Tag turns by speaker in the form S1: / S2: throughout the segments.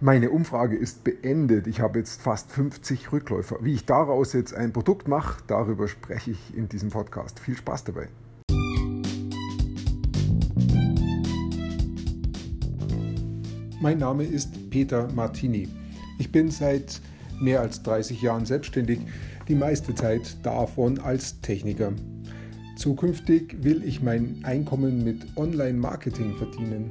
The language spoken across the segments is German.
S1: Meine Umfrage ist beendet. Ich habe jetzt fast 50 Rückläufer. Wie ich daraus jetzt ein Produkt mache, darüber spreche ich in diesem Podcast. Viel Spaß dabei. Mein Name ist Peter Martini. Ich bin seit mehr als 30 Jahren selbstständig, die meiste Zeit davon als Techniker. Zukünftig will ich mein Einkommen mit Online-Marketing verdienen.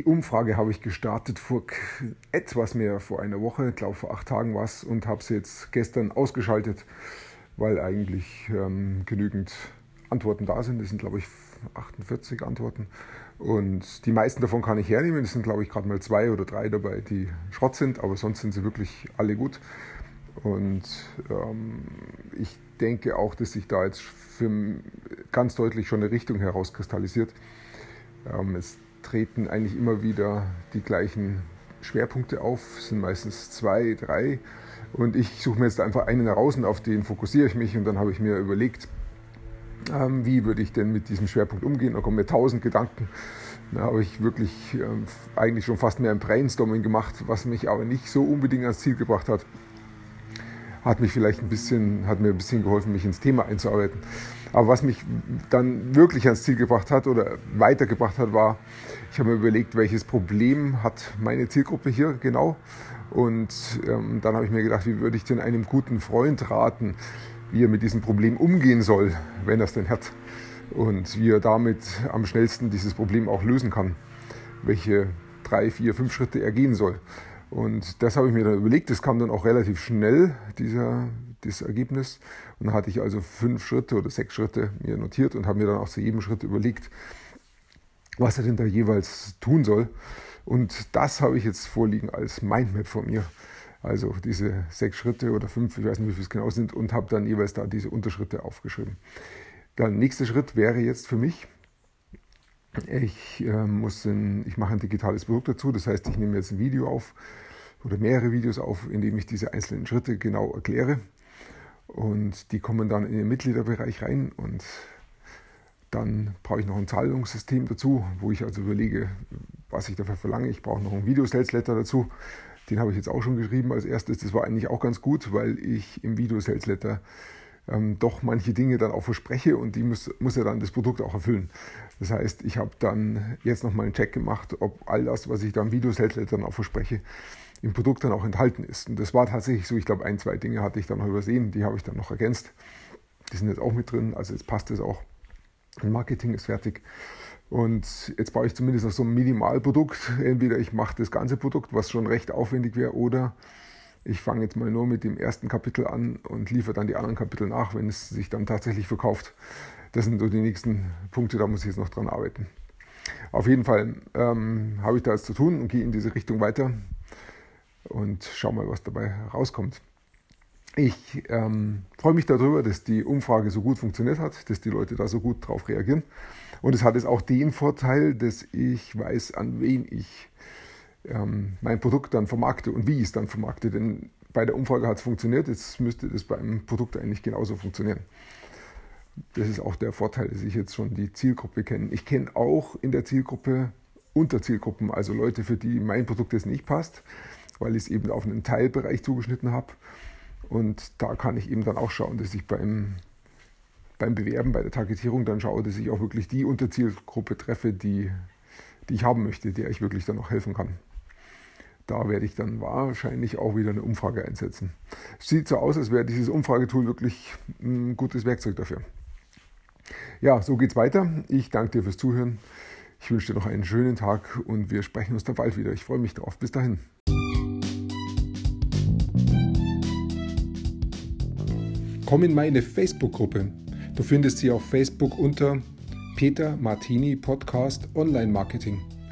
S1: Die Umfrage habe ich gestartet vor etwas mehr vor einer Woche, ich glaube vor acht Tagen war es, und habe sie jetzt gestern ausgeschaltet, weil eigentlich ähm, genügend Antworten da sind. Das sind, glaube ich, 48 Antworten. Und die meisten davon kann ich hernehmen. Es sind, glaube ich, gerade mal zwei oder drei dabei, die Schrott sind, aber sonst sind sie wirklich alle gut. Und ähm, ich denke auch, dass sich da jetzt für ganz deutlich schon eine Richtung herauskristallisiert. Ähm, es treten eigentlich immer wieder die gleichen Schwerpunkte auf, es sind meistens zwei, drei. Und ich suche mir jetzt einfach einen heraus und auf den fokussiere ich mich. Und dann habe ich mir überlegt, ähm, wie würde ich denn mit diesem Schwerpunkt umgehen. Da kommen mir tausend Gedanken. Da habe ich wirklich ähm, eigentlich schon fast mehr ein Brainstorming gemacht, was mich aber nicht so unbedingt ans Ziel gebracht hat. Hat mich vielleicht ein bisschen, hat mir ein bisschen geholfen, mich ins Thema einzuarbeiten. Aber was mich dann wirklich ans Ziel gebracht hat oder weitergebracht hat, war, ich habe mir überlegt, welches Problem hat meine Zielgruppe hier genau. Und ähm, dann habe ich mir gedacht, wie würde ich denn einem guten Freund raten, wie er mit diesem Problem umgehen soll, wenn er es denn hat. Und wie er damit am schnellsten dieses Problem auch lösen kann. Welche drei, vier, fünf Schritte er gehen soll. Und das habe ich mir dann überlegt. Das kam dann auch relativ schnell, dieser, das Ergebnis. Und dann hatte ich also fünf Schritte oder sechs Schritte mir notiert und habe mir dann auch zu jedem Schritt überlegt, was er denn da jeweils tun soll. Und das habe ich jetzt vorliegen als Mindmap von mir. Also diese sechs Schritte oder fünf, ich weiß nicht, wie viel es genau sind, und habe dann jeweils da diese Unterschritte aufgeschrieben. Der nächste Schritt wäre jetzt für mich, ich, äh, muss ein, ich mache ein digitales Produkt dazu, das heißt, ich nehme jetzt ein Video auf oder mehrere Videos auf, in dem ich diese einzelnen Schritte genau erkläre. Und die kommen dann in den Mitgliederbereich rein und dann brauche ich noch ein Zahlungssystem dazu, wo ich also überlege, was ich dafür verlange. Ich brauche noch ein Video-Sales-Letter dazu. Den habe ich jetzt auch schon geschrieben als erstes. Das war eigentlich auch ganz gut, weil ich im Video-Sales-Letter ähm, doch manche Dinge dann auch verspreche und die muss, muss ja dann das Produkt auch erfüllen. Das heißt, ich habe dann jetzt nochmal einen Check gemacht, ob all das, was ich da im Video-Sales-Letter dann auch verspreche, im Produkt dann auch enthalten ist. Und das war tatsächlich so, ich glaube, ein, zwei Dinge hatte ich dann noch übersehen, die habe ich dann noch ergänzt. Die sind jetzt auch mit drin, also jetzt passt es auch. Marketing ist fertig. Und jetzt baue ich zumindest noch so ein Minimalprodukt. Entweder ich mache das ganze Produkt, was schon recht aufwendig wäre, oder ich fange jetzt mal nur mit dem ersten Kapitel an und liefere dann die anderen Kapitel nach, wenn es sich dann tatsächlich verkauft. Das sind so die nächsten Punkte, da muss ich jetzt noch dran arbeiten. Auf jeden Fall ähm, habe ich da jetzt zu tun und gehe in diese Richtung weiter und schau mal, was dabei rauskommt. Ich ähm, freue mich darüber, dass die Umfrage so gut funktioniert hat, dass die Leute da so gut drauf reagieren. Und es hat jetzt auch den Vorteil, dass ich weiß, an wen ich ähm, mein Produkt dann vermarkte und wie ich es dann vermarkte. Denn bei der Umfrage hat es funktioniert, jetzt müsste das beim Produkt eigentlich genauso funktionieren. Das ist auch der Vorteil, dass ich jetzt schon die Zielgruppe kenne. Ich kenne auch in der Zielgruppe Unterzielgruppen, also Leute, für die mein Produkt jetzt nicht passt, weil ich es eben auf einen Teilbereich zugeschnitten habe. Und da kann ich eben dann auch schauen, dass ich beim, beim Bewerben, bei der Targetierung dann schaue, dass ich auch wirklich die Unterzielgruppe treffe, die, die ich haben möchte, der ich wirklich dann auch helfen kann. Da werde ich dann wahrscheinlich auch wieder eine Umfrage einsetzen. Sieht so aus, als wäre dieses Umfragetool wirklich ein gutes Werkzeug dafür. Ja, so geht's weiter. Ich danke dir fürs Zuhören. Ich wünsche dir noch einen schönen Tag und wir sprechen uns dann bald wieder. Ich freue mich drauf. Bis dahin. Komm in meine Facebook-Gruppe. Du findest sie auf Facebook unter Peter Martini Podcast Online Marketing.